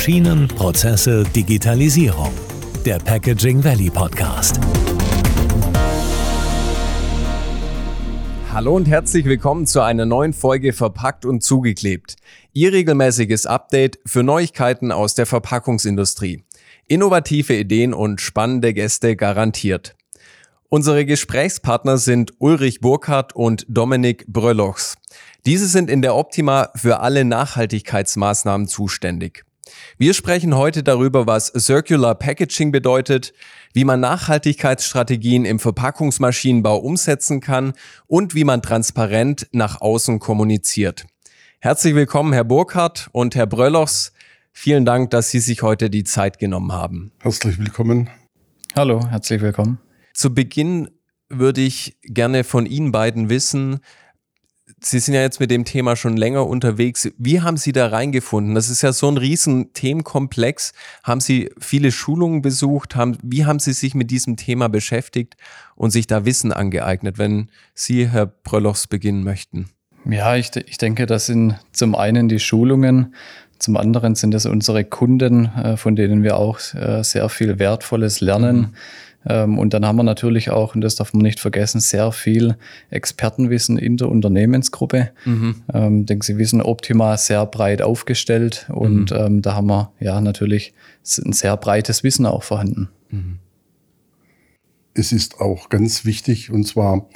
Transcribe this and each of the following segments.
Maschinen, Prozesse, Digitalisierung. Der Packaging Valley Podcast. Hallo und herzlich willkommen zu einer neuen Folge Verpackt und zugeklebt. Ihr regelmäßiges Update für Neuigkeiten aus der Verpackungsindustrie. Innovative Ideen und spannende Gäste garantiert. Unsere Gesprächspartner sind Ulrich Burkhardt und Dominik Bröllochs. Diese sind in der Optima für alle Nachhaltigkeitsmaßnahmen zuständig. Wir sprechen heute darüber, was Circular Packaging bedeutet, wie man Nachhaltigkeitsstrategien im Verpackungsmaschinenbau umsetzen kann und wie man transparent nach außen kommuniziert. Herzlich willkommen, Herr Burkhardt und Herr Bröllochs. Vielen Dank, dass Sie sich heute die Zeit genommen haben. Herzlich willkommen. Hallo, herzlich willkommen. Zu Beginn würde ich gerne von Ihnen beiden wissen, Sie sind ja jetzt mit dem Thema schon länger unterwegs. Wie haben Sie da reingefunden? Das ist ja so ein riesen Themenkomplex. Haben Sie viele Schulungen besucht? Haben, wie haben Sie sich mit diesem Thema beschäftigt und sich da Wissen angeeignet, wenn Sie, Herr Bröllochs, beginnen möchten? Ja, ich, ich denke, das sind zum einen die Schulungen, zum anderen sind es unsere Kunden, äh, von denen wir auch äh, sehr viel Wertvolles lernen. Mhm und dann haben wir natürlich auch, und das darf man nicht vergessen, sehr viel Expertenwissen in der Unternehmensgruppe. Mhm. Ähm, denke, Sie wissen, Optima sehr breit aufgestellt und mhm. ähm, da haben wir ja natürlich ein sehr breites Wissen auch vorhanden. Mhm. Es ist auch ganz wichtig und zwar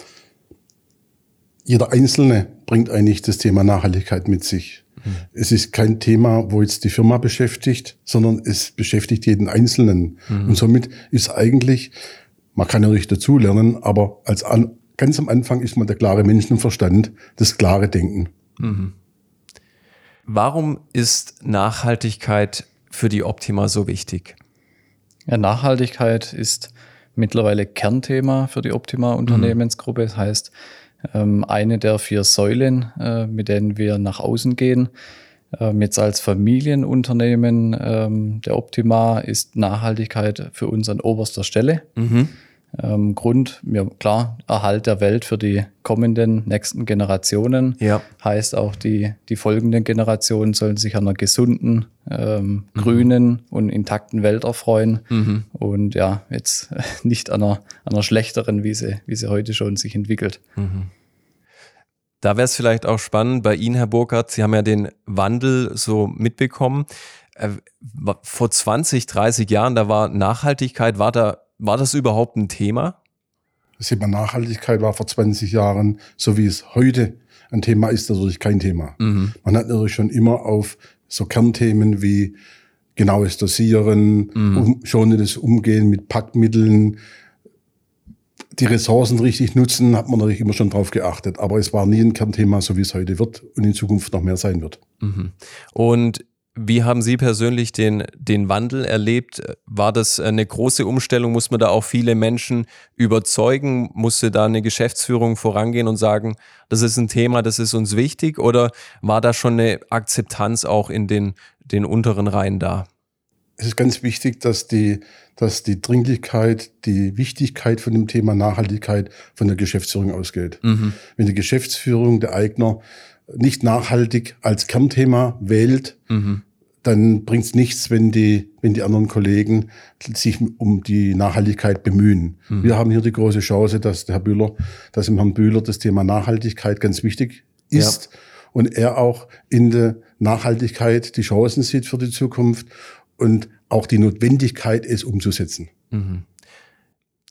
jeder Einzelne bringt eigentlich das Thema Nachhaltigkeit mit sich. Mhm. Es ist kein Thema, wo jetzt die Firma beschäftigt, sondern es beschäftigt jeden Einzelnen. Mhm. Und somit ist eigentlich, man kann ja nicht dazulernen, aber als an, ganz am Anfang ist man der klare Menschenverstand, das klare Denken. Mhm. Warum ist Nachhaltigkeit für die Optima so wichtig? Ja, Nachhaltigkeit ist mittlerweile Kernthema für die Optima Unternehmensgruppe. Das heißt, eine der vier Säulen, äh, mit denen wir nach außen gehen. Ähm, jetzt als Familienunternehmen ähm, der Optima ist Nachhaltigkeit für uns an oberster Stelle. Mhm ähm, Grund, ja, klar, Erhalt der Welt für die kommenden nächsten Generationen. Ja. Heißt auch, die, die folgenden Generationen sollen sich an einer gesunden, ähm, mhm. grünen und intakten Welt erfreuen. Mhm. Und ja, jetzt nicht an einer, einer schlechteren, wie sie, wie sie heute schon sich entwickelt. Mhm. Da wäre es vielleicht auch spannend bei Ihnen, Herr Burkhardt. Sie haben ja den Wandel so mitbekommen. Äh, vor 20, 30 Jahren, da war Nachhaltigkeit, war da war das überhaupt ein Thema? Das Thema Nachhaltigkeit war vor 20 Jahren, so wie es heute ein Thema ist, natürlich kein Thema. Mhm. Man hat natürlich schon immer auf so Kernthemen wie genaues Dosieren, mhm. um, schonendes Umgehen mit Packmitteln, die Ressourcen richtig nutzen, hat man natürlich immer schon drauf geachtet. Aber es war nie ein Kernthema, so wie es heute wird und in Zukunft noch mehr sein wird. Mhm. Und wie haben Sie persönlich den, den Wandel erlebt? War das eine große Umstellung? Muss man da auch viele Menschen überzeugen? Musste da eine Geschäftsführung vorangehen und sagen, das ist ein Thema, das ist uns wichtig? Oder war da schon eine Akzeptanz auch in den, den unteren Reihen da? Es ist ganz wichtig, dass die, dass die Dringlichkeit, die Wichtigkeit von dem Thema Nachhaltigkeit von der Geschäftsführung ausgeht. Mhm. Wenn die Geschäftsführung, der Eigner nicht nachhaltig als Kernthema wählt, mhm. dann bringt es nichts, wenn die, wenn die anderen Kollegen sich um die Nachhaltigkeit bemühen. Mhm. Wir haben hier die große Chance, dass der Herr Bühler, dass im Herrn Bühler das Thema Nachhaltigkeit ganz wichtig ist ja. und er auch in der Nachhaltigkeit die Chancen sieht für die Zukunft und auch die Notwendigkeit, es umzusetzen. Mhm.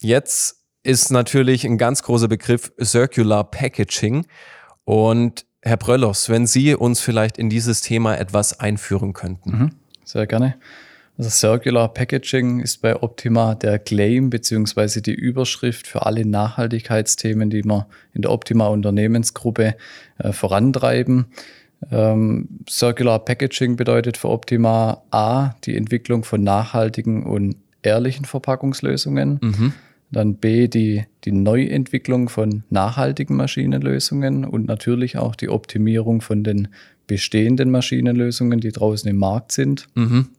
Jetzt ist natürlich ein ganz großer Begriff Circular Packaging und Herr Bröllos, wenn Sie uns vielleicht in dieses Thema etwas einführen könnten. Mhm, sehr gerne. Also Circular Packaging ist bei Optima der Claim beziehungsweise die Überschrift für alle Nachhaltigkeitsthemen, die wir in der Optima Unternehmensgruppe äh, vorantreiben. Ähm, Circular Packaging bedeutet für Optima A die Entwicklung von nachhaltigen und ehrlichen Verpackungslösungen. Mhm. Dann B, die, die Neuentwicklung von nachhaltigen Maschinenlösungen und natürlich auch die Optimierung von den bestehenden Maschinenlösungen, die draußen im Markt sind. Mhm.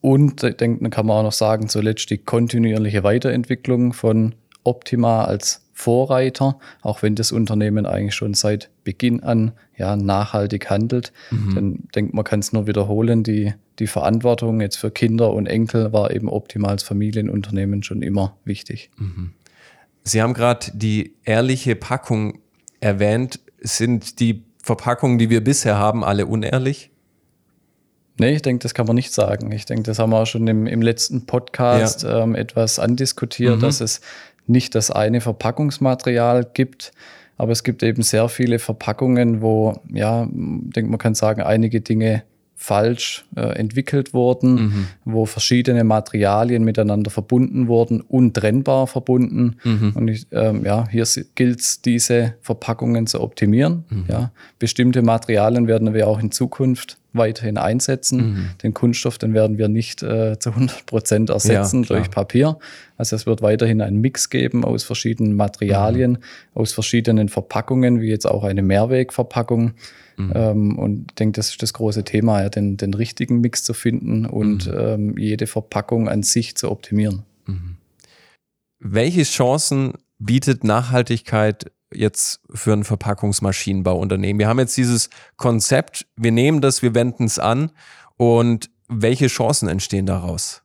Und ich denke, dann kann man auch noch sagen, zuletzt die kontinuierliche Weiterentwicklung von Optima als Vorreiter, auch wenn das Unternehmen eigentlich schon seit Beginn an ja, nachhaltig handelt. Mhm. Dann denkt man, kann es nur wiederholen, die, die Verantwortung jetzt für Kinder und Enkel war eben optimal als Familienunternehmen schon immer wichtig. Mhm. Sie haben gerade die ehrliche Packung erwähnt. Sind die Verpackungen, die wir bisher haben, alle unehrlich? Nee, ich denke, das kann man nicht sagen. Ich denke, das haben wir auch schon im, im letzten Podcast ja. ähm, etwas andiskutiert, mhm. dass es nicht das eine Verpackungsmaterial gibt, aber es gibt eben sehr viele Verpackungen, wo, ja, ich denke, man kann sagen, einige Dinge falsch äh, entwickelt wurden, mhm. wo verschiedene Materialien miteinander verbunden wurden, untrennbar verbunden. Mhm. Und ich, ähm, ja, hier gilt es, diese Verpackungen zu optimieren. Mhm. Ja, bestimmte Materialien werden wir auch in Zukunft weiterhin einsetzen. Mhm. Den Kunststoff, den werden wir nicht äh, zu 100 Prozent ersetzen ja, durch Papier. Also es wird weiterhin einen Mix geben aus verschiedenen Materialien, mhm. aus verschiedenen Verpackungen, wie jetzt auch eine Mehrwegverpackung. Mhm. Ähm, und ich denke, das ist das große Thema, ja, den, den richtigen Mix zu finden und mhm. ähm, jede Verpackung an sich zu optimieren. Mhm. Welche Chancen bietet Nachhaltigkeit jetzt für ein Verpackungsmaschinenbauunternehmen? Wir haben jetzt dieses Konzept, wir nehmen das, wir wenden es an und welche Chancen entstehen daraus?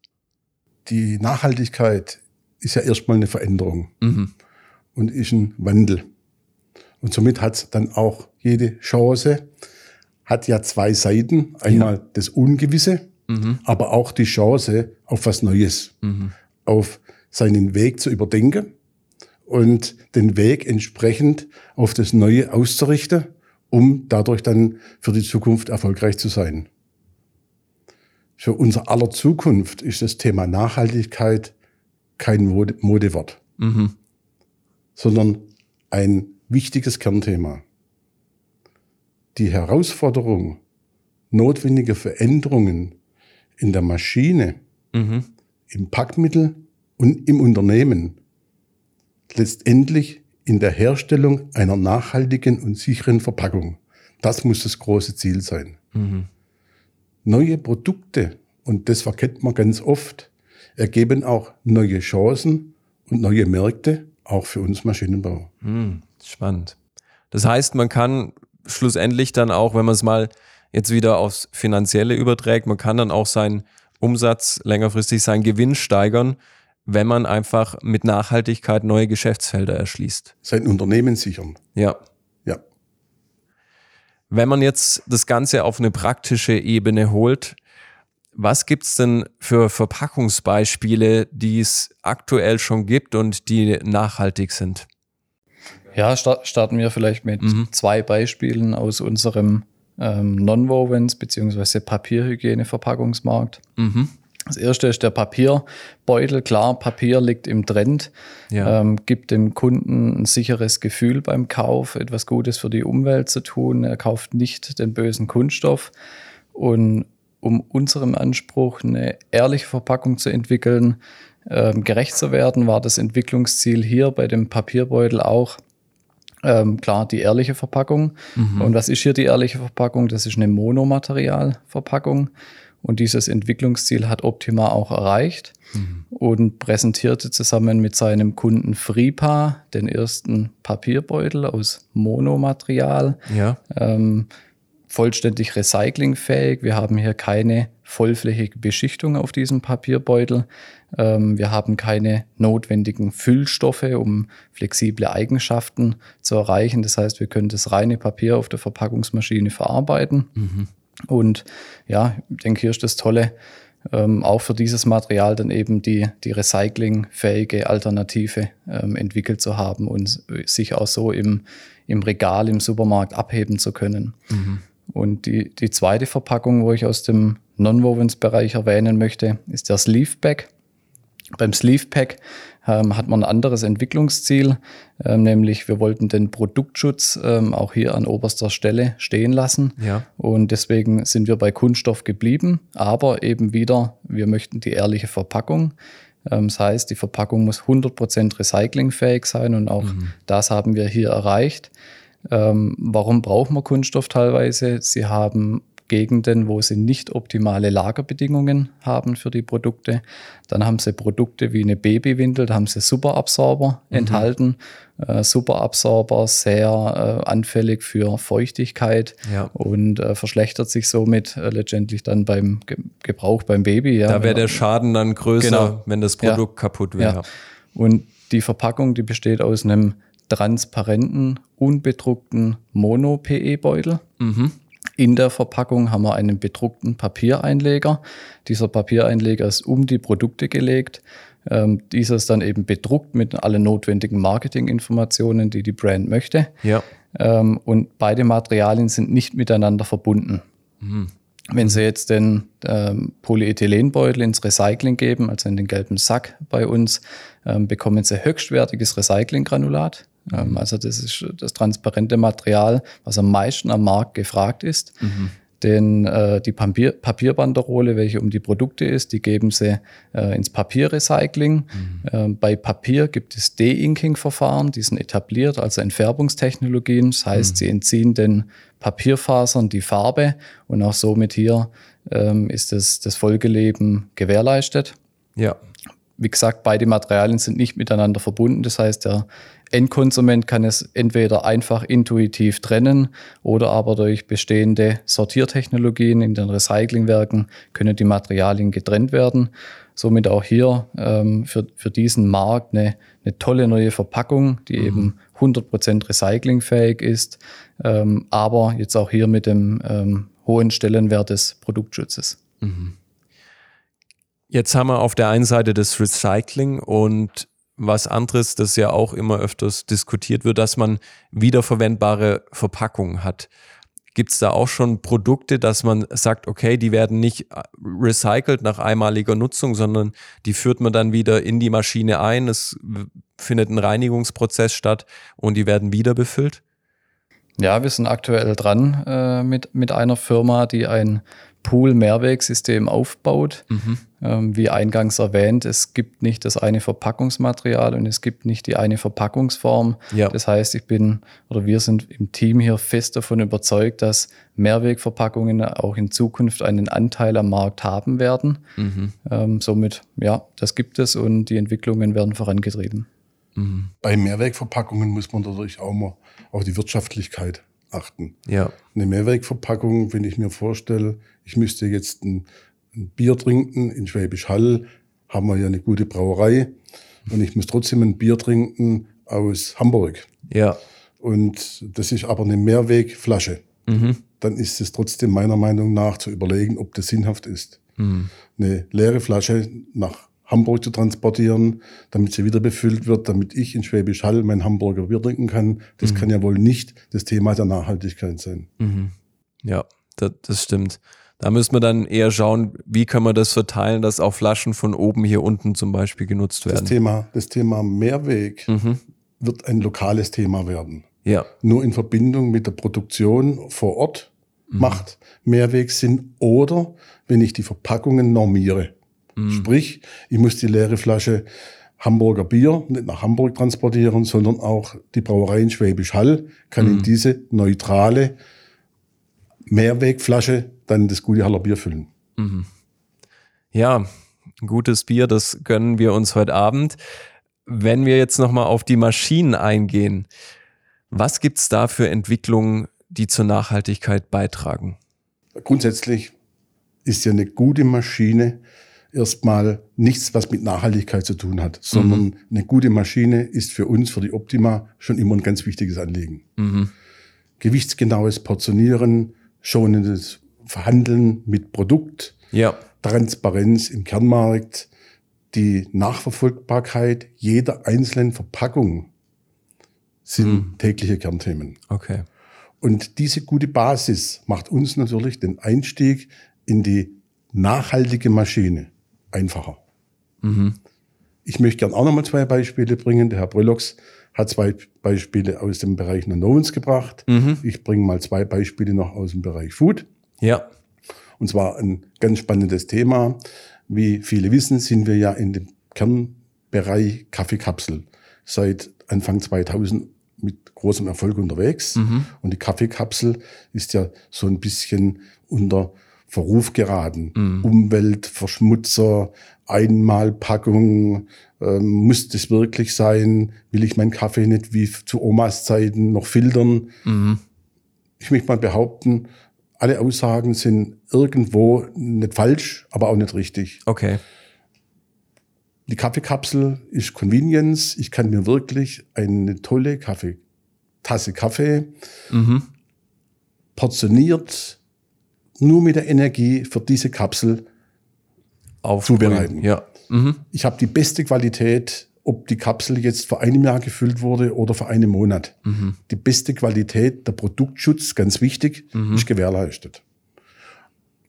Die Nachhaltigkeit ist ja erstmal eine Veränderung mhm. und ist ein Wandel. Und somit hat es dann auch jede Chance, hat ja zwei Seiten. Einmal ja. das Ungewisse, mhm. aber auch die Chance auf was Neues, mhm. auf seinen Weg zu überdenken und den Weg entsprechend auf das Neue auszurichten, um dadurch dann für die Zukunft erfolgreich zu sein. Für unser aller Zukunft ist das Thema Nachhaltigkeit kein Mode Modewort, mhm. sondern ein wichtiges Kernthema. Die Herausforderung, notwendige Veränderungen in der Maschine, mhm. im Packmittel und im Unternehmen letztendlich in der Herstellung einer nachhaltigen und sicheren Verpackung. Das muss das große Ziel sein. Mhm. Neue Produkte, und das verkennt man ganz oft, ergeben auch neue Chancen und neue Märkte, auch für uns Maschinenbau. Mhm, spannend. Das heißt, man kann schlussendlich dann auch, wenn man es mal jetzt wieder aufs Finanzielle überträgt, man kann dann auch seinen Umsatz längerfristig, seinen Gewinn steigern, wenn man einfach mit Nachhaltigkeit neue Geschäftsfelder erschließt. Sein Unternehmen sichern. Ja. Ja. Wenn man jetzt das Ganze auf eine praktische Ebene holt, was gibt es denn für Verpackungsbeispiele, die es aktuell schon gibt und die nachhaltig sind? Ja, starten wir vielleicht mit mhm. zwei Beispielen aus unserem ähm, Non-Wovens bzw. Papierhygiene-Verpackungsmarkt. Mhm. Das erste ist der Papierbeutel. Klar, Papier liegt im Trend, ja. ähm, gibt dem Kunden ein sicheres Gefühl beim Kauf, etwas Gutes für die Umwelt zu tun. Er kauft nicht den bösen Kunststoff. Und um unserem Anspruch, eine ehrliche Verpackung zu entwickeln, ähm, gerecht zu werden, war das Entwicklungsziel hier bei dem Papierbeutel auch, ähm, klar, die ehrliche Verpackung. Mhm. Und was ist hier die ehrliche Verpackung? Das ist eine Monomaterialverpackung. Und dieses Entwicklungsziel hat Optima auch erreicht mhm. und präsentierte zusammen mit seinem Kunden Fripa den ersten Papierbeutel aus Monomaterial. Ja. Ähm, vollständig recyclingfähig. Wir haben hier keine vollflächige Beschichtung auf diesem Papierbeutel. Ähm, wir haben keine notwendigen Füllstoffe, um flexible Eigenschaften zu erreichen. Das heißt, wir können das reine Papier auf der Verpackungsmaschine verarbeiten. Mhm. Und ja, ich denke, hier ist das Tolle, ähm, auch für dieses Material dann eben die, die recyclingfähige Alternative ähm, entwickelt zu haben und sich auch so im, im Regal im Supermarkt abheben zu können. Mhm. Und die, die zweite Verpackung, wo ich aus dem Non-Wovens-Bereich erwähnen möchte, ist der Sleeve Bag. Beim Sleeve Pack ähm, hat man ein anderes Entwicklungsziel, ähm, nämlich wir wollten den Produktschutz ähm, auch hier an oberster Stelle stehen lassen. Ja. Und deswegen sind wir bei Kunststoff geblieben, aber eben wieder, wir möchten die ehrliche Verpackung. Ähm, das heißt, die Verpackung muss 100% recyclingfähig sein und auch mhm. das haben wir hier erreicht. Ähm, warum brauchen wir Kunststoff teilweise? Sie haben Gegenden, wo sie nicht optimale Lagerbedingungen haben für die Produkte. Dann haben sie Produkte wie eine Babywindel, da haben sie Superabsorber mhm. enthalten. Äh, Superabsorber sehr äh, anfällig für Feuchtigkeit ja. und äh, verschlechtert sich somit äh, letztendlich dann beim Ge Gebrauch beim Baby. Ja, da wäre der Schaden dann größer, genau. wenn das Produkt ja. kaputt wäre. Und die Verpackung, die besteht aus einem transparenten, unbedruckten Mono-PE-Beutel. Mhm. In der Verpackung haben wir einen bedruckten Papiereinleger. Dieser Papiereinleger ist um die Produkte gelegt. Ähm, dieser ist dann eben bedruckt mit allen notwendigen Marketinginformationen, die die Brand möchte. Ja. Ähm, und beide Materialien sind nicht miteinander verbunden. Mhm. Wenn Sie jetzt den ähm, Polyethylenbeutel ins Recycling geben, also in den gelben Sack bei uns, ähm, bekommen Sie höchstwertiges Recyclinggranulat. Ähm, also das ist das transparente Material, was am meisten am Markt gefragt ist. Mhm. Denn äh, die Papier Papierbanderole, welche um die Produkte ist, die geben sie äh, ins Papierrecycling. Mhm. Äh, bei Papier gibt es De-Inking-Verfahren, die sind etabliert, also Entfärbungstechnologien. Das heißt, mhm. sie entziehen den Papierfasern die Farbe und auch somit hier ähm, ist das, das Folgeleben gewährleistet. Ja. Wie gesagt, beide Materialien sind nicht miteinander verbunden. Das heißt, der Endkonsument kann es entweder einfach intuitiv trennen oder aber durch bestehende Sortiertechnologien in den Recyclingwerken können die Materialien getrennt werden. Somit auch hier ähm, für, für diesen Markt eine, eine tolle neue Verpackung, die mhm. eben 100% recyclingfähig ist, ähm, aber jetzt auch hier mit dem ähm, hohen Stellenwert des Produktschutzes. Mhm. Jetzt haben wir auf der einen Seite das Recycling und was anderes, das ja auch immer öfters diskutiert wird, dass man wiederverwendbare Verpackungen hat. Gibt es da auch schon Produkte, dass man sagt, okay, die werden nicht äh, recycelt nach einmaliger Nutzung, sondern die führt man dann wieder in die Maschine ein, es findet ein Reinigungsprozess statt und die werden wieder befüllt? Ja, wir sind aktuell dran äh, mit, mit einer Firma, die ein Pool-Mehrwegsystem aufbaut. Mhm. Ähm, wie eingangs erwähnt, es gibt nicht das eine Verpackungsmaterial und es gibt nicht die eine Verpackungsform. Ja. Das heißt, ich bin oder wir sind im Team hier fest davon überzeugt, dass Mehrwegverpackungen auch in Zukunft einen Anteil am Markt haben werden. Mhm. Ähm, somit, ja, das gibt es und die Entwicklungen werden vorangetrieben. Mhm. Bei Mehrwegverpackungen muss man natürlich auch mal auf die Wirtschaftlichkeit achten. Ja. Eine Mehrwegverpackung, wenn ich mir vorstelle, ich müsste jetzt ein, ein Bier trinken in Schwäbisch Hall, haben wir ja eine gute Brauerei und ich muss trotzdem ein Bier trinken aus Hamburg. Ja. Und das ist aber eine Mehrwegflasche. Mhm. Dann ist es trotzdem meiner Meinung nach zu überlegen, ob das sinnhaft ist. Mhm. Eine leere Flasche nach Hamburg zu transportieren, damit sie wieder befüllt wird, damit ich in Schwäbisch Hall mein Hamburger Bier trinken kann. Das mhm. kann ja wohl nicht das Thema der Nachhaltigkeit sein. Mhm. Ja, das, das stimmt. Da müssen wir dann eher schauen, wie können wir das verteilen, dass auch Flaschen von oben hier unten zum Beispiel genutzt werden. Das Thema, das Thema Mehrweg mhm. wird ein lokales Thema werden. Ja. Nur in Verbindung mit der Produktion vor Ort mhm. macht Mehrweg Sinn oder wenn ich die Verpackungen normiere. Mhm. Sprich, ich muss die leere Flasche Hamburger Bier nicht nach Hamburg transportieren, sondern auch die Brauerei in Schwäbisch Hall kann mhm. in diese neutrale Mehrwegflasche dann das gute Haller Bier füllen. Mhm. Ja, gutes Bier, das gönnen wir uns heute Abend. Wenn wir jetzt nochmal auf die Maschinen eingehen, was gibt es da für Entwicklungen, die zur Nachhaltigkeit beitragen? Grundsätzlich ist ja eine gute Maschine erstmal nichts, was mit Nachhaltigkeit zu tun hat, sondern mhm. eine gute Maschine ist für uns, für die Optima, schon immer ein ganz wichtiges Anliegen. Mhm. Gewichtsgenaues Portionieren, schonendes Verhandeln mit Produkt, ja. Transparenz im Kernmarkt, die Nachverfolgbarkeit jeder einzelnen Verpackung sind mhm. tägliche Kernthemen. Okay. Und diese gute Basis macht uns natürlich den Einstieg in die nachhaltige Maschine einfacher. Mhm. Ich möchte gerne auch nochmal zwei Beispiele bringen. Der Herr Brüllox hat zwei Beispiele aus dem Bereich Nanovens gebracht. Mhm. Ich bringe mal zwei Beispiele noch aus dem Bereich Food. Ja. Und zwar ein ganz spannendes Thema. Wie viele wissen, sind wir ja in dem Kernbereich Kaffeekapsel seit Anfang 2000 mit großem Erfolg unterwegs. Mhm. Und die Kaffeekapsel ist ja so ein bisschen unter Verruf geraten. Mhm. Umweltverschmutzer, Einmalpackung, ähm, muss das wirklich sein? Will ich meinen Kaffee nicht wie zu Omas Zeiten noch filtern? Mhm. Ich möchte mal behaupten, alle Aussagen sind irgendwo nicht falsch, aber auch nicht richtig. Okay. Die Kaffeekapsel ist Convenience. Ich kann mir wirklich eine tolle Kaffee, Tasse Kaffee mhm. portioniert nur mit der Energie für diese Kapsel zubereiten. Ja. Mhm. Ich habe die beste Qualität, ob die Kapsel jetzt vor einem Jahr gefüllt wurde oder vor einem Monat. Mhm. Die beste Qualität, der Produktschutz, ganz wichtig, mhm. ist gewährleistet.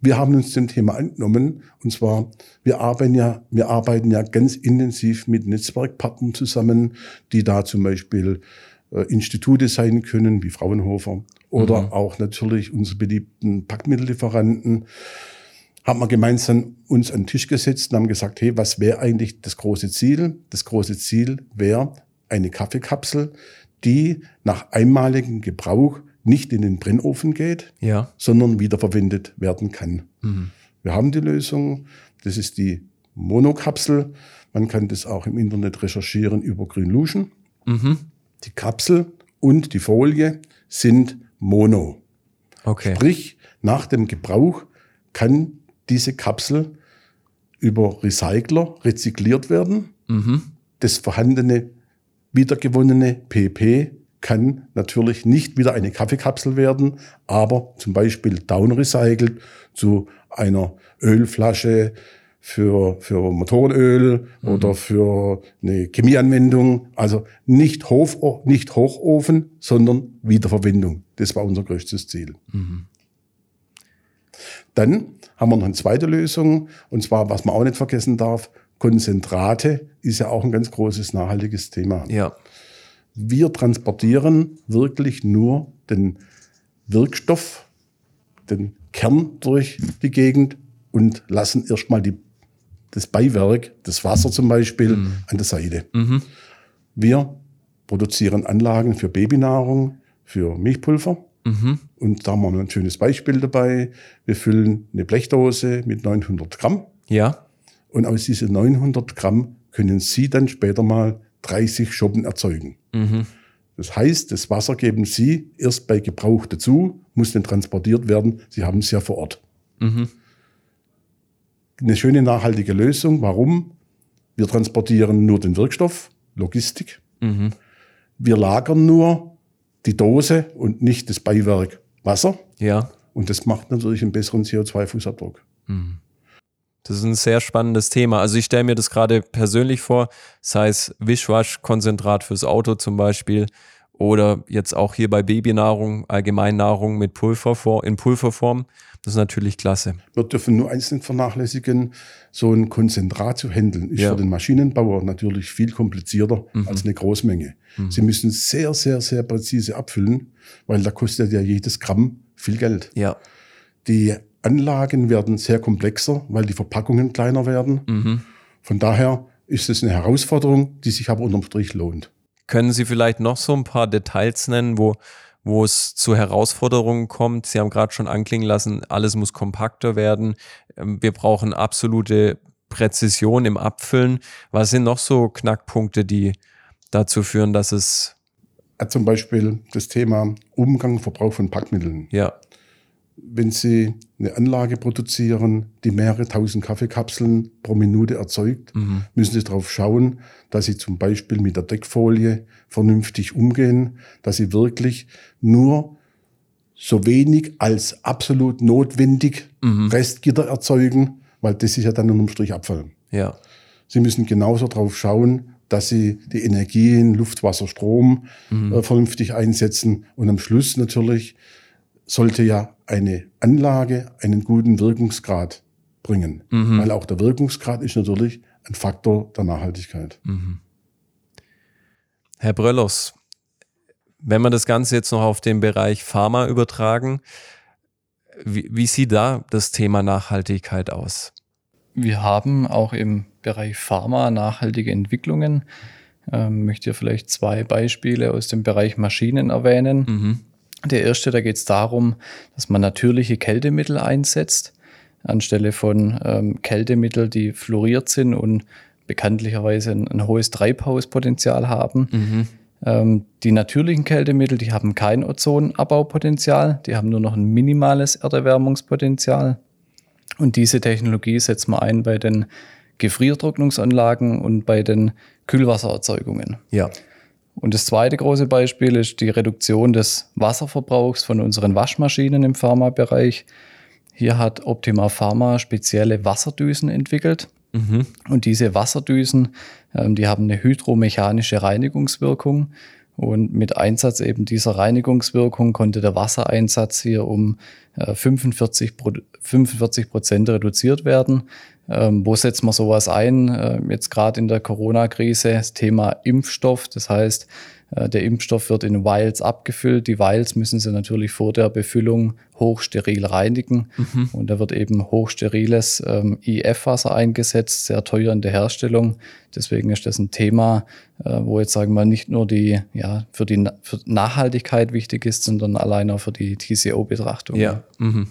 Wir haben uns dem Thema angenommen und zwar, wir arbeiten ja, wir arbeiten ja ganz intensiv mit Netzwerkpartnern zusammen, die da zum Beispiel äh, Institute sein können, wie Fraunhofer oder mhm. auch natürlich unsere beliebten Packmittellieferanten haben wir gemeinsam uns an den Tisch gesetzt und haben gesagt, hey, was wäre eigentlich das große Ziel? Das große Ziel wäre eine Kaffeekapsel, die nach einmaligem Gebrauch nicht in den Brennofen geht, ja. sondern wiederverwendet werden kann. Mhm. Wir haben die Lösung, das ist die Monokapsel. Man kann das auch im Internet recherchieren über Greenlution. Mhm. Die Kapsel und die Folie sind Mono. Okay. Sprich, nach dem Gebrauch kann diese Kapsel über Recycler rezykliert werden. Mhm. Das vorhandene, wiedergewonnene PP kann natürlich nicht wieder eine Kaffeekapsel werden, aber zum Beispiel downrecycelt zu einer Ölflasche für, für Motorenöl mhm. oder für eine Chemieanwendung. Also nicht, Hof, nicht Hochofen, sondern Wiederverwendung. Das war unser größtes Ziel. Mhm. Dann haben wir noch eine zweite Lösung, und zwar, was man auch nicht vergessen darf, Konzentrate ist ja auch ein ganz großes nachhaltiges Thema. Ja. Wir transportieren wirklich nur den Wirkstoff, den Kern durch die Gegend und lassen erstmal die, das Beiwerk, das Wasser zum Beispiel, mhm. an der Seite. Mhm. Wir produzieren Anlagen für Babynahrung, für Milchpulver Mhm. Und da haben wir ein schönes Beispiel dabei. Wir füllen eine Blechdose mit 900 Gramm. Ja. Und aus diesen 900 Gramm können Sie dann später mal 30 Schoppen erzeugen. Mhm. Das heißt, das Wasser geben Sie erst bei Gebrauch dazu, muss dann transportiert werden. Sie haben es ja vor Ort. Mhm. Eine schöne nachhaltige Lösung. Warum? Wir transportieren nur den Wirkstoff, Logistik. Mhm. Wir lagern nur die Dose und nicht das Beiwerk Wasser. Ja. Und das macht natürlich einen besseren CO2-Fußabdruck. Mhm. Das ist ein sehr spannendes Thema. Also ich stelle mir das gerade persönlich vor, sei es Wischwasch-Konzentrat fürs Auto zum Beispiel oder jetzt auch hier bei Babynahrung, Allgemeinnahrung mit Pulver in Pulverform. Das ist natürlich klasse. Wir dürfen nur eins nicht vernachlässigen, so ein Konzentrat zu handeln, ist ja. für den Maschinenbauer natürlich viel komplizierter mhm. als eine Großmenge. Mhm. Sie müssen sehr, sehr, sehr präzise abfüllen, weil da kostet ja jedes Gramm viel Geld. Ja. Die Anlagen werden sehr komplexer, weil die Verpackungen kleiner werden. Mhm. Von daher ist es eine Herausforderung, die sich aber unterm Strich lohnt. Können Sie vielleicht noch so ein paar Details nennen, wo wo es zu Herausforderungen kommt. Sie haben gerade schon anklingen lassen, alles muss kompakter werden. Ähm, wir brauchen absolute Präzision im Abfüllen. Was sind noch so Knackpunkte, die dazu führen, dass es. Zum Beispiel das Thema Umgang, Verbrauch von Packmitteln. Ja wenn Sie eine Anlage produzieren, die mehrere tausend Kaffeekapseln pro Minute erzeugt, mhm. müssen Sie darauf schauen, dass Sie zum Beispiel mit der Deckfolie vernünftig umgehen, dass Sie wirklich nur so wenig als absolut notwendig mhm. Restgitter erzeugen, weil das ist ja dann unterm Strich Abfall. Ja. Sie müssen genauso darauf schauen, dass sie die Energien, Luft, Wasser, Strom mhm. äh, vernünftig einsetzen und am Schluss natürlich sollte ja eine Anlage einen guten Wirkungsgrad bringen. Mhm. Weil auch der Wirkungsgrad ist natürlich ein Faktor der Nachhaltigkeit. Mhm. Herr Bröllers, wenn wir das Ganze jetzt noch auf den Bereich Pharma übertragen, wie, wie sieht da das Thema Nachhaltigkeit aus? Wir haben auch im Bereich Pharma nachhaltige Entwicklungen. Ähm, möchte hier vielleicht zwei Beispiele aus dem Bereich Maschinen erwähnen. Mhm. Der erste, da geht es darum, dass man natürliche Kältemittel einsetzt, anstelle von ähm, Kältemittel, die fluoriert sind und bekanntlicherweise ein, ein hohes Treibhauspotenzial haben. Mhm. Ähm, die natürlichen Kältemittel, die haben kein Ozonabbaupotenzial, die haben nur noch ein minimales Erderwärmungspotenzial. Und diese Technologie setzt man ein bei den Gefriertrocknungsanlagen und bei den Kühlwassererzeugungen. Ja. Und das zweite große Beispiel ist die Reduktion des Wasserverbrauchs von unseren Waschmaschinen im Pharmabereich. Hier hat Optima Pharma spezielle Wasserdüsen entwickelt. Mhm. Und diese Wasserdüsen, ähm, die haben eine hydromechanische Reinigungswirkung. Und mit Einsatz eben dieser Reinigungswirkung konnte der Wassereinsatz hier um 45 äh, Prozent reduziert werden. Ähm, wo setzt man sowas ein? Äh, jetzt gerade in der Corona-Krise das Thema Impfstoff. Das heißt, äh, der Impfstoff wird in Vials abgefüllt. Die Vials müssen Sie natürlich vor der Befüllung hochsteril reinigen. Mhm. Und da wird eben hochsteriles ähm, IF-Wasser eingesetzt, sehr teuer in der Herstellung. Deswegen ist das ein Thema, äh, wo jetzt sagen wir nicht nur die, ja, für die für Nachhaltigkeit wichtig ist, sondern allein auch für die TCO-Betrachtung. Ja. Mhm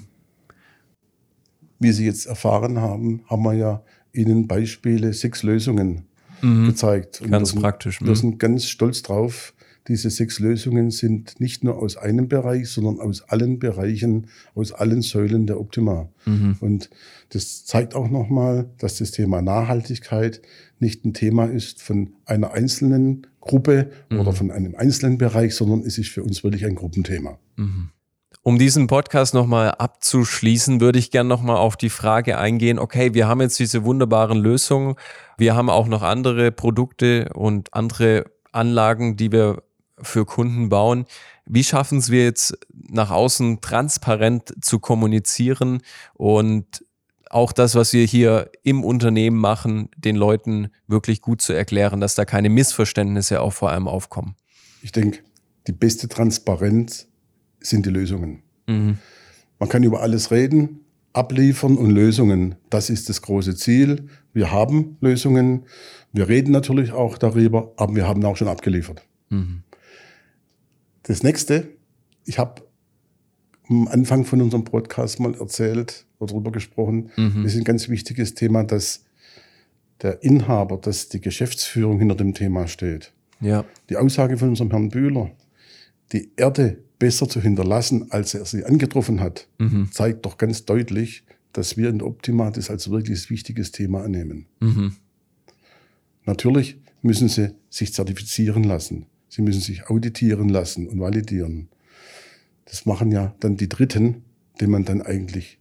wie Sie jetzt erfahren haben, haben wir ja Ihnen Beispiele, sechs Lösungen mhm. gezeigt. Und ganz praktisch. Wir mhm. sind ganz stolz drauf. Diese sechs Lösungen sind nicht nur aus einem Bereich, sondern aus allen Bereichen, aus allen Säulen der Optima. Mhm. Und das zeigt auch nochmal, dass das Thema Nachhaltigkeit nicht ein Thema ist von einer einzelnen Gruppe mhm. oder von einem einzelnen Bereich, sondern es ist für uns wirklich ein Gruppenthema. Mhm. Um diesen Podcast nochmal abzuschließen, würde ich gerne nochmal auf die Frage eingehen, okay, wir haben jetzt diese wunderbaren Lösungen, wir haben auch noch andere Produkte und andere Anlagen, die wir für Kunden bauen. Wie schaffen es wir jetzt nach außen transparent zu kommunizieren und auch das, was wir hier im Unternehmen machen, den Leuten wirklich gut zu erklären, dass da keine Missverständnisse auch vor allem aufkommen? Ich denke, die beste Transparenz sind die Lösungen. Mhm. Man kann über alles reden, abliefern und Lösungen. Das ist das große Ziel. Wir haben Lösungen. Wir reden natürlich auch darüber, aber wir haben auch schon abgeliefert. Mhm. Das nächste, ich habe am Anfang von unserem Podcast mal erzählt oder darüber gesprochen, mhm. ist ein ganz wichtiges Thema, dass der Inhaber, dass die Geschäftsführung hinter dem Thema steht. Ja. Die Aussage von unserem Herrn Bühler, die Erde besser zu hinterlassen, als er sie angetroffen hat, mhm. zeigt doch ganz deutlich, dass wir in Optima das als wirklich wichtiges Thema annehmen. Mhm. Natürlich müssen sie sich zertifizieren lassen. Sie müssen sich auditieren lassen und validieren. Das machen ja dann die Dritten, denen man dann eigentlich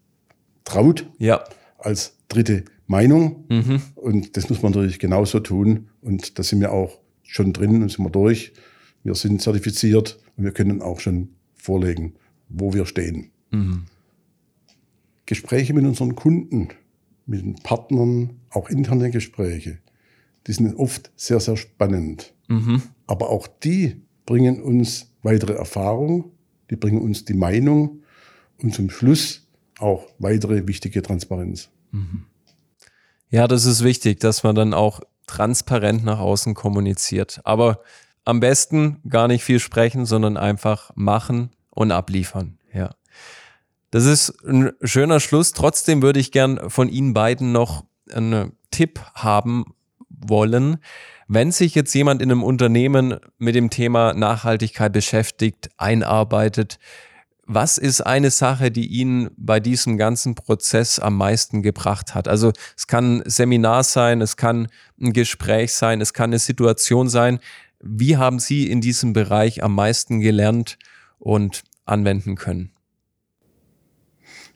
traut, ja. als dritte Meinung. Mhm. Und das muss man natürlich genauso tun. Und da sind wir auch schon drin und sind wir durch. Wir sind zertifiziert und wir können auch schon vorlegen, wo wir stehen. Mhm. Gespräche mit unseren Kunden, mit den Partnern, auch interne Gespräche, die sind oft sehr, sehr spannend. Mhm. Aber auch die bringen uns weitere Erfahrung, die bringen uns die Meinung und zum Schluss auch weitere wichtige Transparenz. Mhm. Ja, das ist wichtig, dass man dann auch transparent nach außen kommuniziert. Aber am besten gar nicht viel sprechen, sondern einfach machen und abliefern. Ja. Das ist ein schöner Schluss. Trotzdem würde ich gern von Ihnen beiden noch einen Tipp haben wollen. Wenn sich jetzt jemand in einem Unternehmen mit dem Thema Nachhaltigkeit beschäftigt, einarbeitet, was ist eine Sache, die Ihnen bei diesem ganzen Prozess am meisten gebracht hat? Also es kann ein Seminar sein, es kann ein Gespräch sein, es kann eine Situation sein. Wie haben Sie in diesem Bereich am meisten gelernt und anwenden können?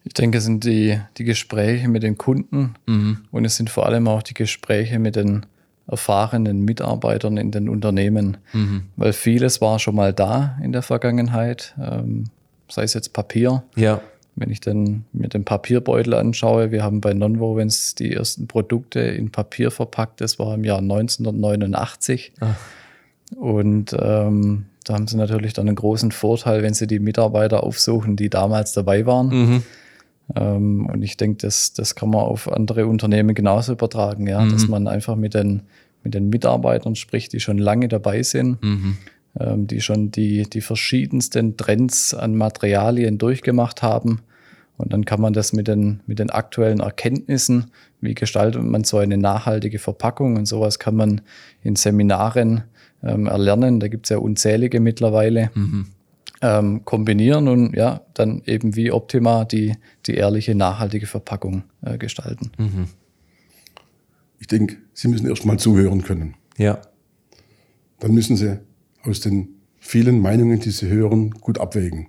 Ich denke, es sind die, die Gespräche mit den Kunden mhm. und es sind vor allem auch die Gespräche mit den erfahrenen Mitarbeitern in den Unternehmen, mhm. weil vieles war schon mal da in der Vergangenheit, ähm, sei es jetzt Papier. Ja. Wenn ich dann mir den Papierbeutel anschaue, wir haben bei Nonwovens die ersten Produkte in Papier verpackt, das war im Jahr 1989. Ach. Und ähm, da haben sie natürlich dann einen großen Vorteil, wenn sie die Mitarbeiter aufsuchen, die damals dabei waren. Mhm. Ähm, und ich denke, das, das kann man auf andere Unternehmen genauso übertragen, ja, mhm. dass man einfach mit den mit den Mitarbeitern spricht, die schon lange dabei sind, mhm. ähm, die schon die, die verschiedensten Trends an Materialien durchgemacht haben. Und dann kann man das mit den, mit den aktuellen Erkenntnissen, wie gestaltet man so eine nachhaltige Verpackung und sowas kann man in Seminaren ähm, erlernen. Da gibt es ja unzählige mittlerweile. Mhm. Ähm, kombinieren und ja, dann eben wie Optima die, die ehrliche, nachhaltige Verpackung äh, gestalten. Mhm. Ich denke, Sie müssen erst mal zuhören können. Ja. Dann müssen Sie aus den vielen Meinungen, die Sie hören, gut abwägen.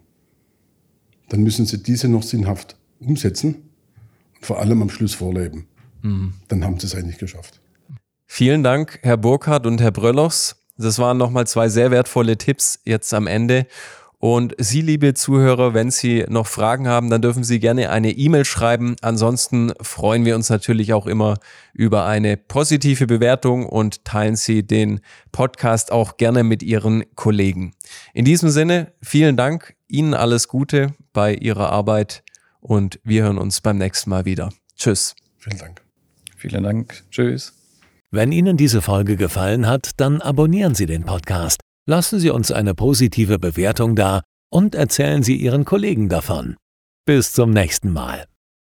Dann müssen Sie diese noch sinnhaft umsetzen und vor allem am Schluss vorleben. Mhm. Dann haben Sie es eigentlich geschafft. Vielen Dank, Herr Burkhardt und Herr Bröllers. Das waren nochmal zwei sehr wertvolle Tipps jetzt am Ende. Und Sie, liebe Zuhörer, wenn Sie noch Fragen haben, dann dürfen Sie gerne eine E-Mail schreiben. Ansonsten freuen wir uns natürlich auch immer über eine positive Bewertung und teilen Sie den Podcast auch gerne mit Ihren Kollegen. In diesem Sinne, vielen Dank, Ihnen alles Gute bei Ihrer Arbeit und wir hören uns beim nächsten Mal wieder. Tschüss. Vielen Dank. Vielen Dank. Tschüss. Wenn Ihnen diese Folge gefallen hat, dann abonnieren Sie den Podcast Lassen Sie uns eine positive Bewertung da und erzählen Sie Ihren Kollegen davon. Bis zum nächsten Mal.